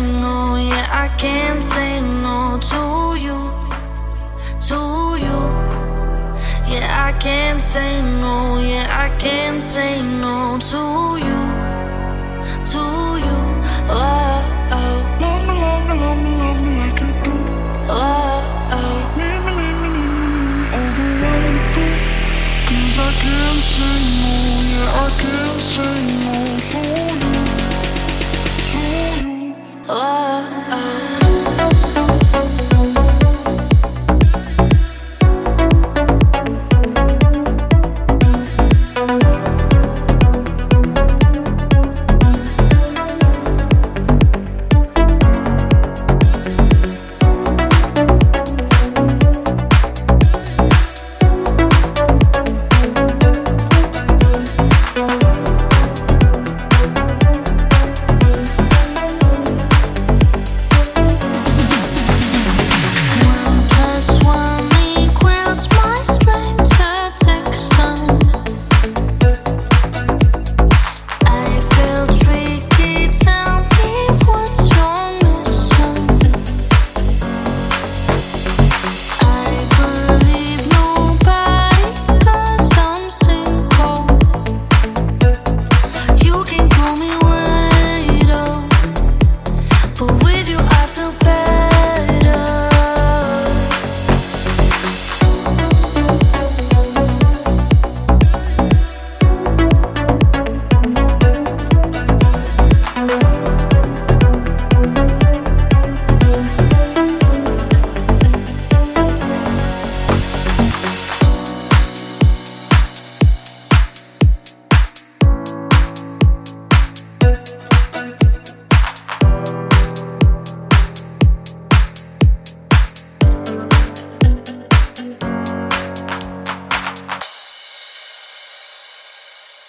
no, yeah, I can't say no to you, to you. Yeah, I can't say no, yeah, I can't say no to you, to you. Oh, oh. Love me, love me, love me, love me like you do. Oh, oh. Need me, need me, need me, need me all the way through. Cause I can't say no, yeah, I can't say no to you. Oh.